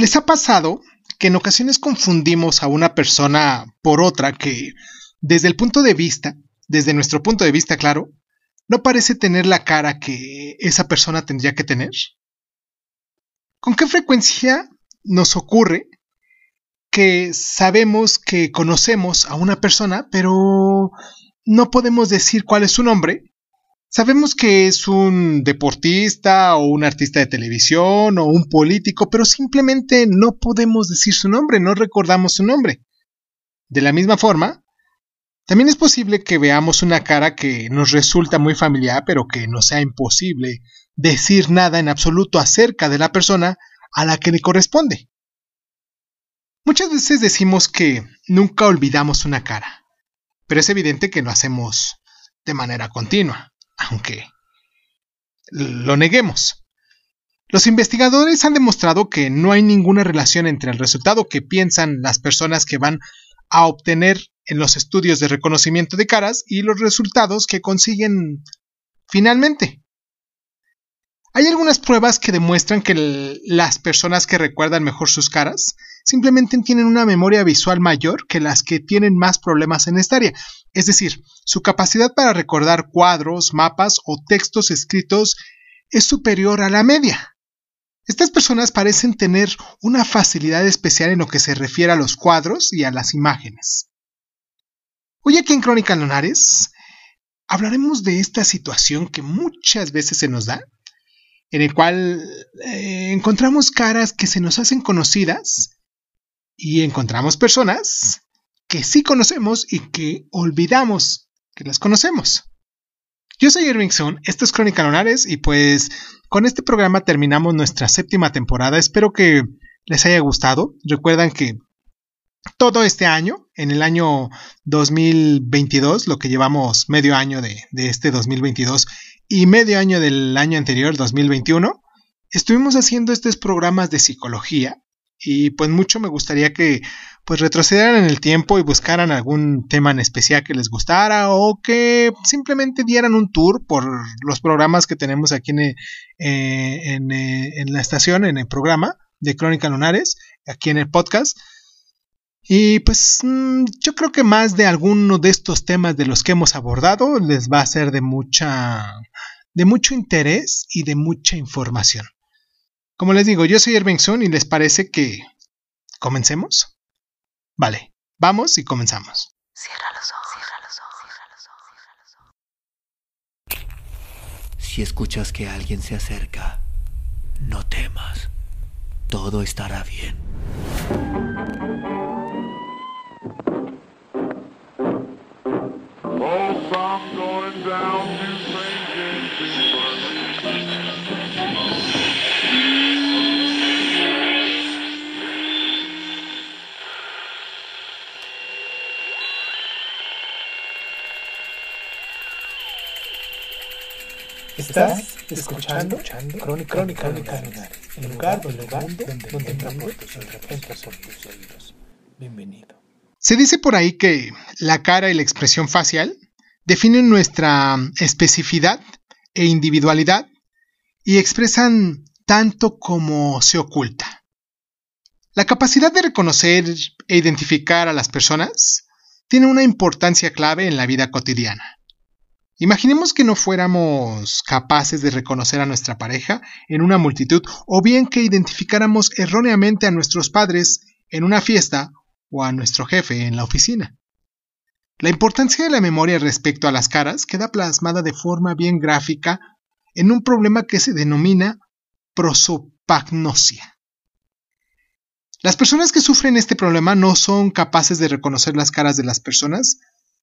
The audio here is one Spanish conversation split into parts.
¿Les ha pasado que en ocasiones confundimos a una persona por otra que, desde el punto de vista, desde nuestro punto de vista, claro, no parece tener la cara que esa persona tendría que tener? ¿Con qué frecuencia nos ocurre que sabemos que conocemos a una persona, pero no podemos decir cuál es su nombre Sabemos que es un deportista o un artista de televisión o un político, pero simplemente no podemos decir su nombre, no recordamos su nombre. De la misma forma, también es posible que veamos una cara que nos resulta muy familiar, pero que nos sea imposible decir nada en absoluto acerca de la persona a la que le corresponde. Muchas veces decimos que nunca olvidamos una cara, pero es evidente que lo hacemos de manera continua aunque lo neguemos. Los investigadores han demostrado que no hay ninguna relación entre el resultado que piensan las personas que van a obtener en los estudios de reconocimiento de caras y los resultados que consiguen finalmente. Hay algunas pruebas que demuestran que las personas que recuerdan mejor sus caras simplemente tienen una memoria visual mayor que las que tienen más problemas en esta área. Es decir, su capacidad para recordar cuadros, mapas o textos escritos es superior a la media. Estas personas parecen tener una facilidad especial en lo que se refiere a los cuadros y a las imágenes. Hoy aquí en Crónica Lunares hablaremos de esta situación que muchas veces se nos da en el cual eh, encontramos caras que se nos hacen conocidas y encontramos personas que sí conocemos y que olvidamos que las conocemos. Yo soy Irving Sun, esto es Crónica Lunares y pues con este programa terminamos nuestra séptima temporada. Espero que les haya gustado. Recuerdan que todo este año, en el año 2022, lo que llevamos medio año de, de este 2022, y medio año del año anterior, 2021, estuvimos haciendo estos programas de psicología y pues mucho me gustaría que pues retrocedieran en el tiempo y buscaran algún tema en especial que les gustara o que simplemente dieran un tour por los programas que tenemos aquí en, eh, en, eh, en la estación, en el programa de Crónica Lunares, aquí en el podcast. Y pues mm, yo creo que más de alguno de estos temas de los que hemos abordado les va a ser de mucha de mucho interés y de mucha información. Como les digo, yo soy Irving Sun y les parece que comencemos. Vale, vamos y comenzamos. Cierra los ojos, cierra los ojos, cierra los ojos, cierra los ojos. Si escuchas que alguien se acerca, no temas. Todo estará bien. Estás escuchando, Crónica, Crónica, Crónica el lugar, donde, donde, donde, donde tus oídos. Bienvenido. Se dice por ahí que la cara y la expresión facial definen nuestra especificidad e individualidad y expresan tanto como se oculta. La capacidad de reconocer e identificar a las personas tiene una importancia clave en la vida cotidiana. Imaginemos que no fuéramos capaces de reconocer a nuestra pareja en una multitud o bien que identificáramos erróneamente a nuestros padres en una fiesta o a nuestro jefe en la oficina. La importancia de la memoria respecto a las caras queda plasmada de forma bien gráfica en un problema que se denomina prosopagnosia. Las personas que sufren este problema no son capaces de reconocer las caras de las personas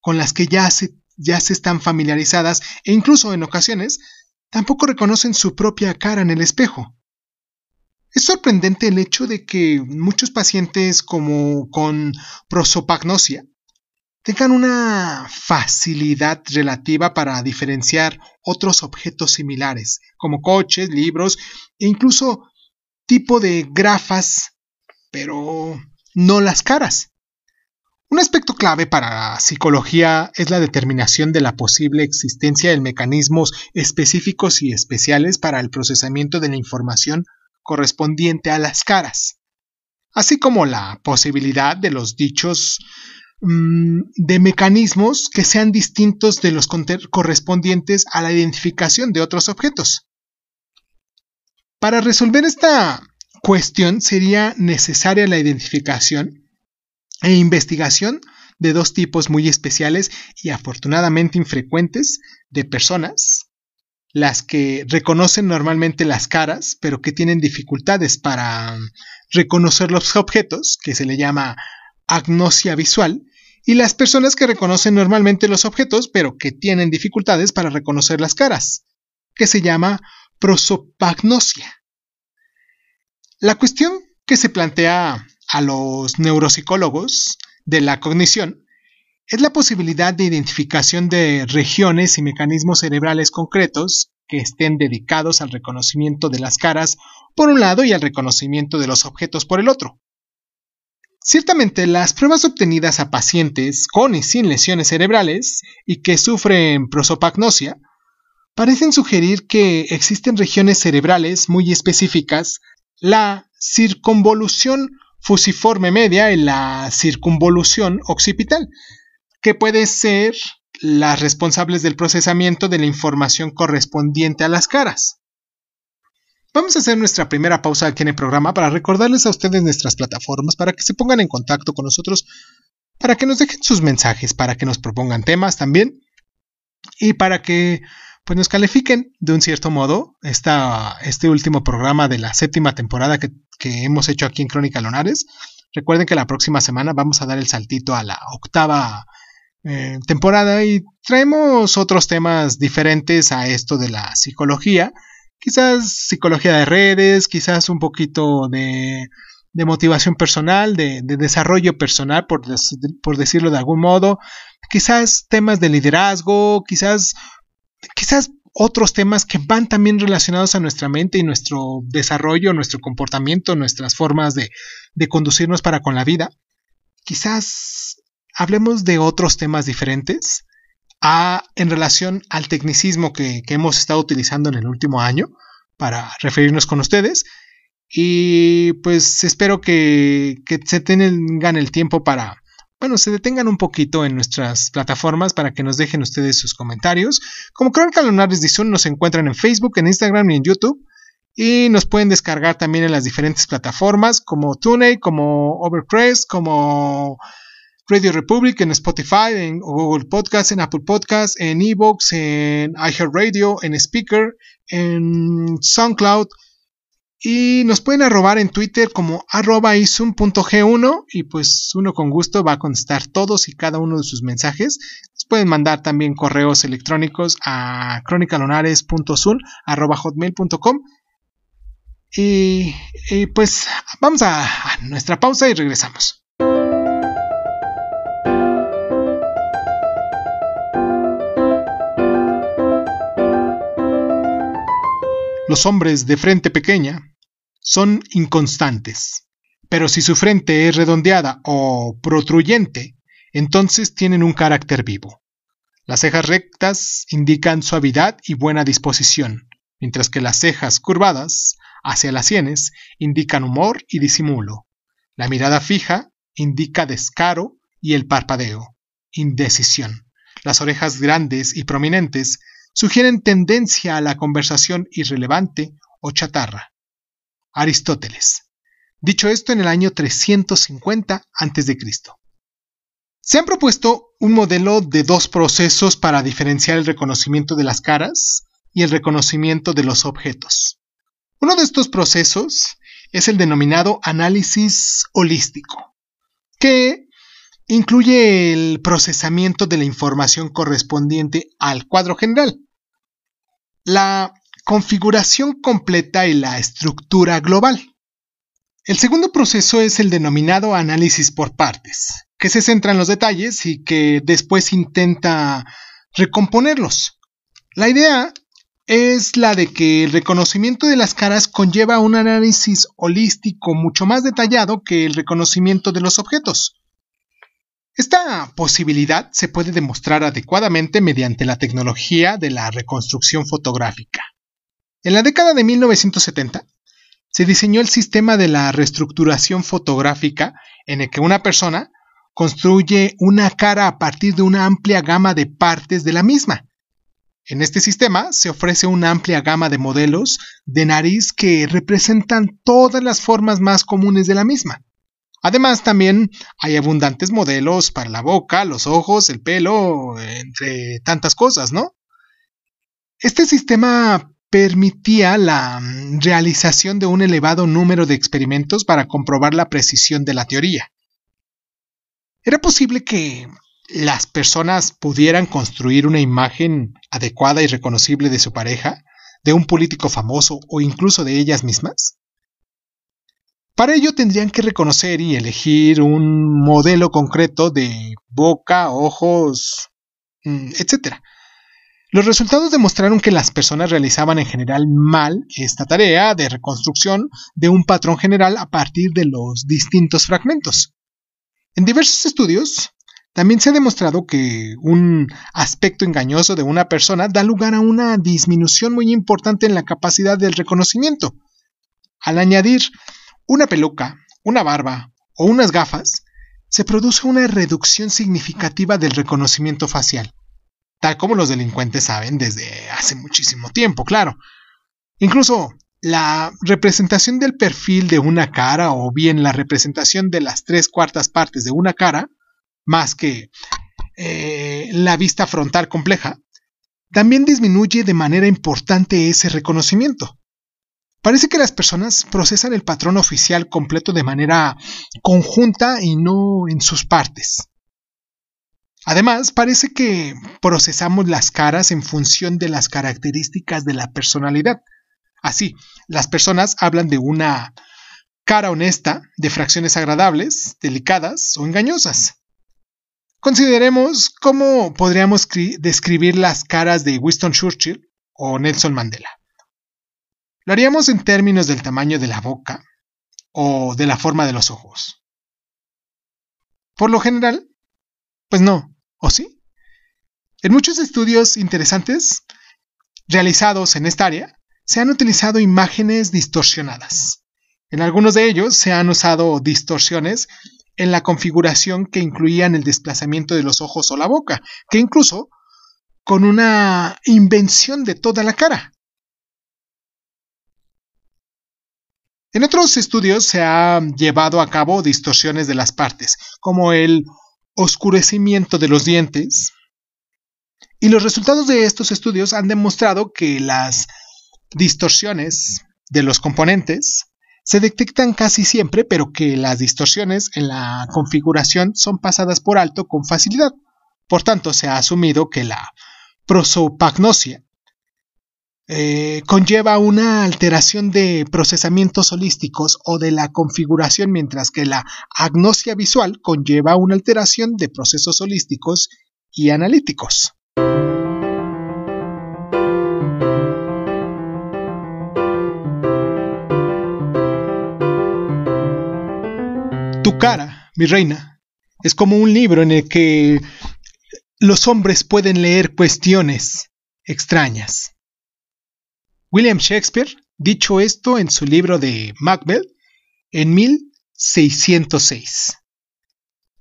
con las que ya se ya se están familiarizadas e incluso en ocasiones tampoco reconocen su propia cara en el espejo. Es sorprendente el hecho de que muchos pacientes como con prosopagnosia tengan una facilidad relativa para diferenciar otros objetos similares, como coches, libros e incluso tipo de grafas, pero no las caras. Un aspecto clave para la psicología es la determinación de la posible existencia de mecanismos específicos y especiales para el procesamiento de la información correspondiente a las caras. así como la posibilidad de los dichos mm, de mecanismos que sean distintos de los correspondientes a la identificación de otros objetos. Para resolver esta cuestión sería necesaria la identificación e investigación de dos tipos muy especiales y afortunadamente infrecuentes de personas, las que reconocen normalmente las caras, pero que tienen dificultades para reconocer los objetos, que se le llama agnosia visual, y las personas que reconocen normalmente los objetos, pero que tienen dificultades para reconocer las caras, que se llama prosopagnosia. La cuestión que se plantea a los neuropsicólogos de la cognición es la posibilidad de identificación de regiones y mecanismos cerebrales concretos que estén dedicados al reconocimiento de las caras por un lado y al reconocimiento de los objetos por el otro. Ciertamente, las pruebas obtenidas a pacientes con y sin lesiones cerebrales y que sufren prosopagnosia parecen sugerir que existen regiones cerebrales muy específicas, la circunvolución fusiforme media y la circunvolución occipital, que puede ser las responsables del procesamiento de la información correspondiente a las caras. Vamos a hacer nuestra primera pausa aquí en el programa para recordarles a ustedes nuestras plataformas para que se pongan en contacto con nosotros, para que nos dejen sus mensajes, para que nos propongan temas también y para que pues nos califiquen de un cierto modo esta, este último programa de la séptima temporada que, hemos hecho aquí en Crónica Lonares. Recuerden que la próxima semana vamos a dar el saltito a la octava eh, temporada y traemos otros temas diferentes a esto de la psicología. Quizás psicología de redes, quizás un poquito de, de motivación personal, de, de desarrollo personal, por, por decirlo de algún modo. Quizás temas de liderazgo, quizás quizás otros temas que van también relacionados a nuestra mente y nuestro desarrollo, nuestro comportamiento, nuestras formas de, conducirnos para con la vida. Quizás hablemos de otros temas diferentes a, en relación al tecnicismo que, hemos estado utilizando en el último año para referirnos con ustedes. Y pues espero que, que se tengan el tiempo para bueno, se detengan un poquito en nuestras plataformas para que nos dejen ustedes sus comentarios. Como Crónica Lunares de nos encuentran en Facebook, en Instagram y en YouTube. Y nos pueden descargar también en las diferentes plataformas como TuneIn, como Overpress, como Radio Republic, en Spotify, en Google Podcast, en Apple Podcast, en Evox, en iHeartRadio, en Speaker, en SoundCloud y nos pueden arrobar en Twitter como arroba isum.g1 y pues uno con gusto va a contestar todos y cada uno de sus mensajes. Nos pueden mandar también correos electrónicos a hotmail.com y, y pues vamos a nuestra pausa y regresamos. Los hombres de frente pequeña son inconstantes. Pero si su frente es redondeada o protruyente, entonces tienen un carácter vivo. Las cejas rectas indican suavidad y buena disposición, mientras que las cejas curvadas hacia las sienes indican humor y disimulo. La mirada fija indica descaro y el parpadeo, indecisión. Las orejas grandes y prominentes sugieren tendencia a la conversación irrelevante o chatarra. Aristóteles. Dicho esto en el año 350 a.C. Se han propuesto un modelo de dos procesos para diferenciar el reconocimiento de las caras y el reconocimiento de los objetos. Uno de estos procesos es el denominado análisis holístico, que incluye el procesamiento de la información correspondiente al cuadro general. La configuración completa y la estructura global. El segundo proceso es el denominado análisis por partes, que se centra en los detalles y que después intenta recomponerlos. La idea es la de que el reconocimiento de las caras conlleva un análisis holístico mucho más detallado que el reconocimiento de los objetos. Esta posibilidad se puede demostrar adecuadamente mediante la tecnología de la reconstrucción fotográfica. En la década de 1970, se diseñó el sistema de la reestructuración fotográfica en el que una persona construye una cara a partir de una amplia gama de partes de la misma. En este sistema se ofrece una amplia gama de modelos de nariz que representan todas las formas más comunes de la misma. Además, también hay abundantes modelos para la boca, los ojos, el pelo, entre tantas cosas, ¿no? Este sistema permitía la realización de un elevado número de experimentos para comprobar la precisión de la teoría. Era posible que las personas pudieran construir una imagen adecuada y reconocible de su pareja, de un político famoso o incluso de ellas mismas? Para ello tendrían que reconocer y elegir un modelo concreto de boca, ojos, mm, etc. Los resultados demostraron que las personas realizaban en general mal esta tarea de reconstrucción de un patrón general a partir de los distintos fragmentos. En diversos estudios, también se ha demostrado que un aspecto engañoso de una persona da lugar a una disminución muy importante en la capacidad del reconocimiento. Al añadir una peluca, una barba o unas gafas, se produce una reducción significativa del reconocimiento facial, tal como los delincuentes saben desde hace muchísimo tiempo, claro. Incluso la representación del perfil de una cara o bien la representación de las tres cuartas partes de una cara más que eh, la vista frontal compleja, también disminuye de manera importante ese reconocimiento. Parece que las personas procesan el patrón oficial completo de manera conjunta y no en sus partes. Además, parece que procesamos las caras en función de las características de la personalidad. Así, las personas hablan de una cara honesta, de fracciones agradables, delicadas o engañosas. Consideremos cómo podríamos describir las caras de Winston Churchill o Nelson Mandela. Lo haríamos en términos del tamaño de la boca o de la forma de los ojos. Por lo general, pues no, ¿o sí? En muchos estudios interesantes realizados en esta área, se han utilizado imágenes distorsionadas. En algunos de ellos se han usado distorsiones en la configuración que incluían el desplazamiento de los ojos o la boca, que incluso con una invención de toda la cara. En otros estudios se han llevado a cabo distorsiones de las partes, como el oscurecimiento de los dientes, y los resultados de estos estudios han demostrado que las distorsiones de los componentes se detectan casi siempre, pero que las distorsiones en la configuración son pasadas por alto con facilidad. Por tanto, se ha asumido que la prosopagnosia eh, conlleva una alteración de procesamientos holísticos o de la configuración, mientras que la agnosia visual conlleva una alteración de procesos holísticos y analíticos. Tu cara, mi reina, es como un libro en el que los hombres pueden leer cuestiones extrañas. William Shakespeare, dicho esto en su libro de Macbeth en 1606.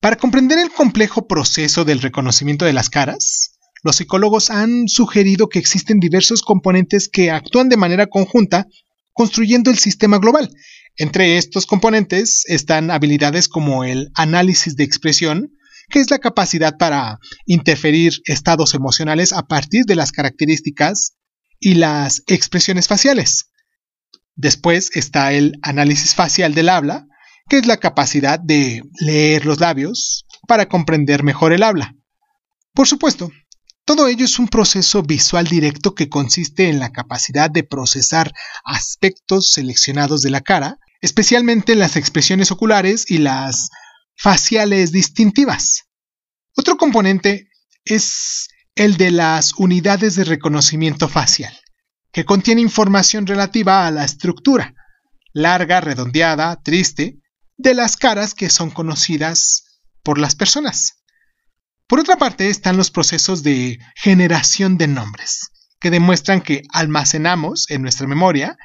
Para comprender el complejo proceso del reconocimiento de las caras, los psicólogos han sugerido que existen diversos componentes que actúan de manera conjunta construyendo el sistema global, entre estos componentes están habilidades como el análisis de expresión, que es la capacidad para interferir estados emocionales a partir de las características y las expresiones faciales. Después está el análisis facial del habla, que es la capacidad de leer los labios para comprender mejor el habla. Por supuesto, todo ello es un proceso visual directo que consiste en la capacidad de procesar aspectos seleccionados de la cara especialmente las expresiones oculares y las faciales distintivas. Otro componente es el de las unidades de reconocimiento facial, que contiene información relativa a la estructura, larga, redondeada, triste, de las caras que son conocidas por las personas. Por otra parte están los procesos de generación de nombres, que demuestran que almacenamos en nuestra memoria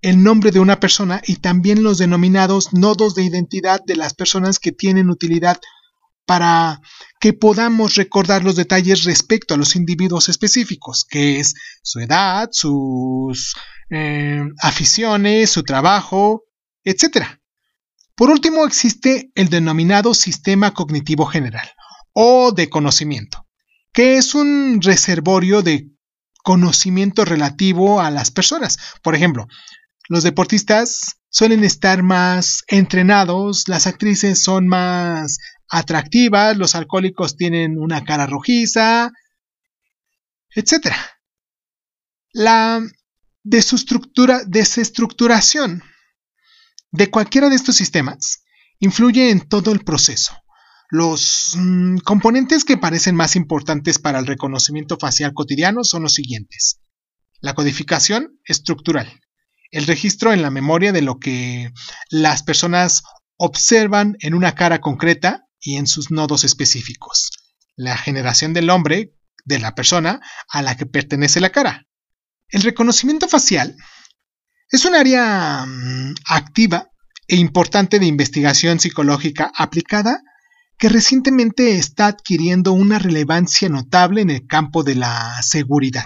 el nombre de una persona y también los denominados nodos de identidad de las personas que tienen utilidad para que podamos recordar los detalles respecto a los individuos específicos, que es su edad, sus eh, aficiones, su trabajo, etc. Por último, existe el denominado sistema cognitivo general o de conocimiento, que es un reservorio de conocimiento relativo a las personas. Por ejemplo, los deportistas suelen estar más entrenados, las actrices son más atractivas, los alcohólicos tienen una cara rojiza, etc. La desestructuración de cualquiera de estos sistemas influye en todo el proceso. Los mm, componentes que parecen más importantes para el reconocimiento facial cotidiano son los siguientes. La codificación estructural, el registro en la memoria de lo que las personas observan en una cara concreta y en sus nodos específicos. La generación del hombre, de la persona a la que pertenece la cara. El reconocimiento facial es un área mm, activa e importante de investigación psicológica aplicada que recientemente está adquiriendo una relevancia notable en el campo de la seguridad.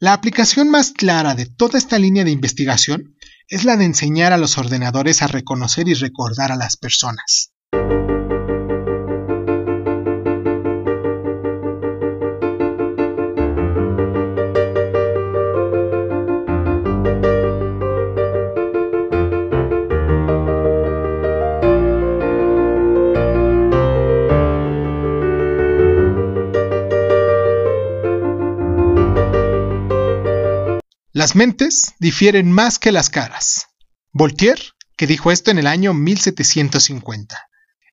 La aplicación más clara de toda esta línea de investigación es la de enseñar a los ordenadores a reconocer y recordar a las personas. Las mentes difieren más que las caras. Voltaire, que dijo esto en el año 1750.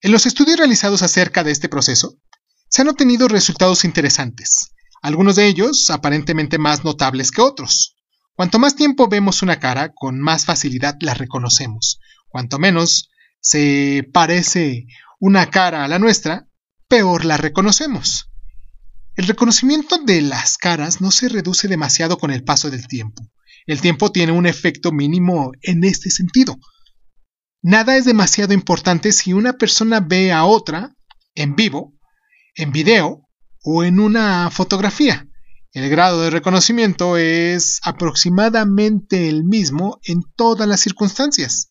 En los estudios realizados acerca de este proceso, se han obtenido resultados interesantes, algunos de ellos aparentemente más notables que otros. Cuanto más tiempo vemos una cara, con más facilidad la reconocemos. Cuanto menos se parece una cara a la nuestra, peor la reconocemos. El reconocimiento de las caras no se reduce demasiado con el paso del tiempo. El tiempo tiene un efecto mínimo en este sentido. Nada es demasiado importante si una persona ve a otra en vivo, en video o en una fotografía. El grado de reconocimiento es aproximadamente el mismo en todas las circunstancias.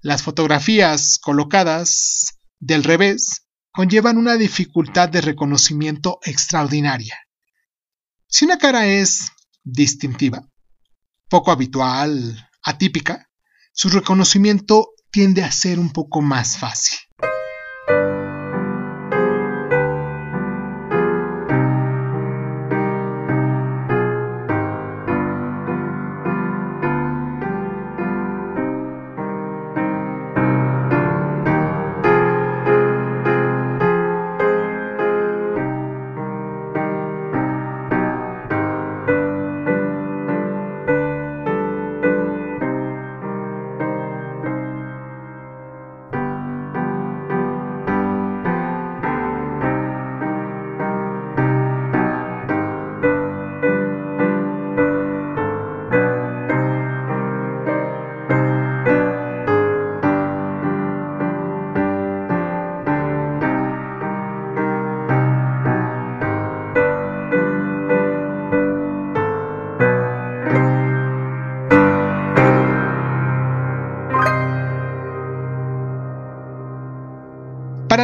Las fotografías colocadas del revés conllevan una dificultad de reconocimiento extraordinaria. Si una cara es distintiva, poco habitual, atípica, su reconocimiento tiende a ser un poco más fácil.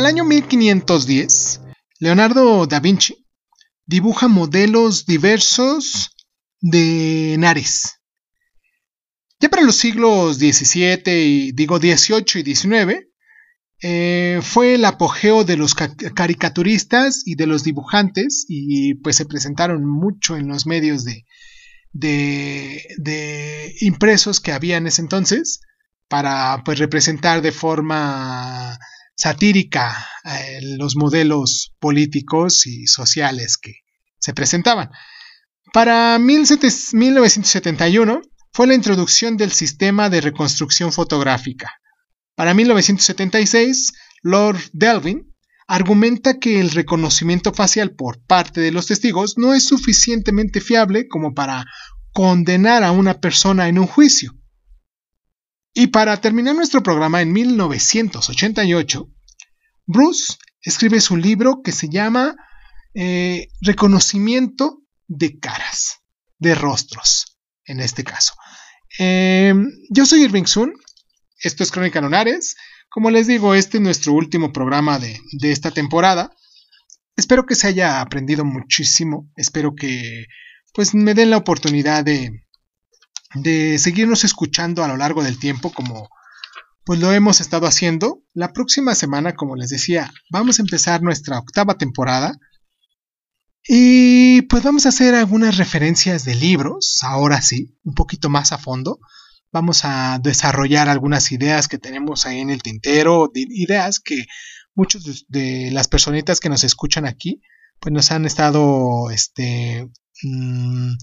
Año 1510, Leonardo da Vinci dibuja modelos diversos de nariz. Ya para los siglos XVII y digo XVIII y XIX, eh, fue el apogeo de los caricaturistas y de los dibujantes y pues se presentaron mucho en los medios de, de, impresos que había en ese entonces para pues representar de forma satírica eh, los modelos políticos y sociales que se presentaban. Para 1971 fue la introducción del sistema de reconstrucción fotográfica. Para 1976, Lord Delvin argumenta que el reconocimiento facial por parte de los testigos no es suficientemente fiable como para condenar a una persona en un juicio. Y para terminar nuestro programa en 1988, Bruce escribe su libro que se llama eh, Reconocimiento de caras, de rostros, en este caso. Eh, yo soy Irving Sun, esto es Crónica Lunares. Como les digo, este es nuestro último programa de, de esta temporada. Espero que se haya aprendido muchísimo, espero que pues me den la oportunidad de, de seguirnos escuchando a lo largo del tiempo como pues lo hemos estado haciendo. La próxima semana, como les decía, vamos a empezar nuestra octava temporada. Y pues vamos a hacer algunas referencias de libros, ahora sí, un poquito más a fondo. Vamos a desarrollar algunas ideas que tenemos ahí en el tintero, ideas que muchos de las personitas que nos escuchan aquí, pues nos han estado este, mmm,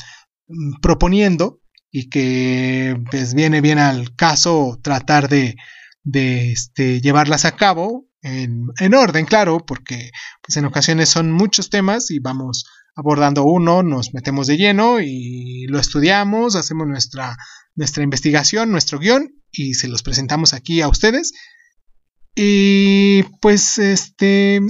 proponiendo y que pues viene bien al caso tratar de, de este, llevarlas a cabo en, en, orden, claro, porque pues en ocasiones son muchos temas y vamos abordando uno, nos metemos de lleno y lo estudiamos, hacemos nuestra, nuestra investigación, nuestro guion y se los presentamos aquí a ustedes. Y pues este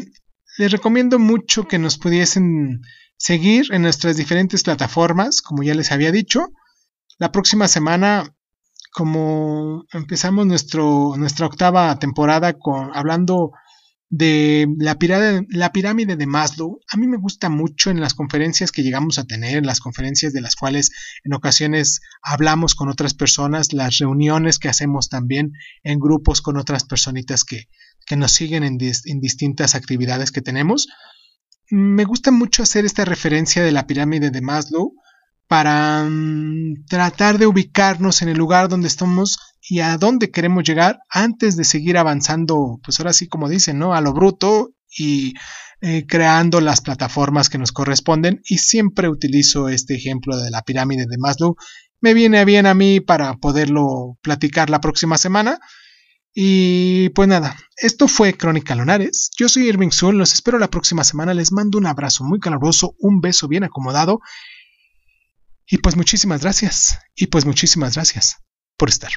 les recomiendo mucho que nos pudiesen seguir en nuestras diferentes plataformas, como ya les había dicho. La próxima semana, como empezamos nuestro, nuestra octava temporada con, hablando de la pirámide, la pirámide de Maslow, a mí me gusta mucho en las conferencias que llegamos a tener, en las conferencias de las cuales en ocasiones hablamos con otras personas, las reuniones que hacemos también en grupos con otras personitas que, que nos siguen en, en distintas actividades que tenemos. Me gusta mucho hacer esta referencia de la pirámide de Maslow para um, tratar de ubicarnos en el lugar donde estamos y a dónde queremos llegar antes de seguir avanzando, pues ahora sí como dicen, ¿no? A lo bruto y eh, creando las plataformas que nos corresponden y siempre utilizo este ejemplo de la pirámide de Maslow. Me viene bien a mí para poderlo platicar la próxima semana. Y pues nada, esto fue Crónica Lunares. Yo soy Irving Sun, los espero la próxima semana. Les mando un abrazo muy caluroso, un beso bien acomodado y pues muchísimas gracias. Y pues muchísimas gracias por estar.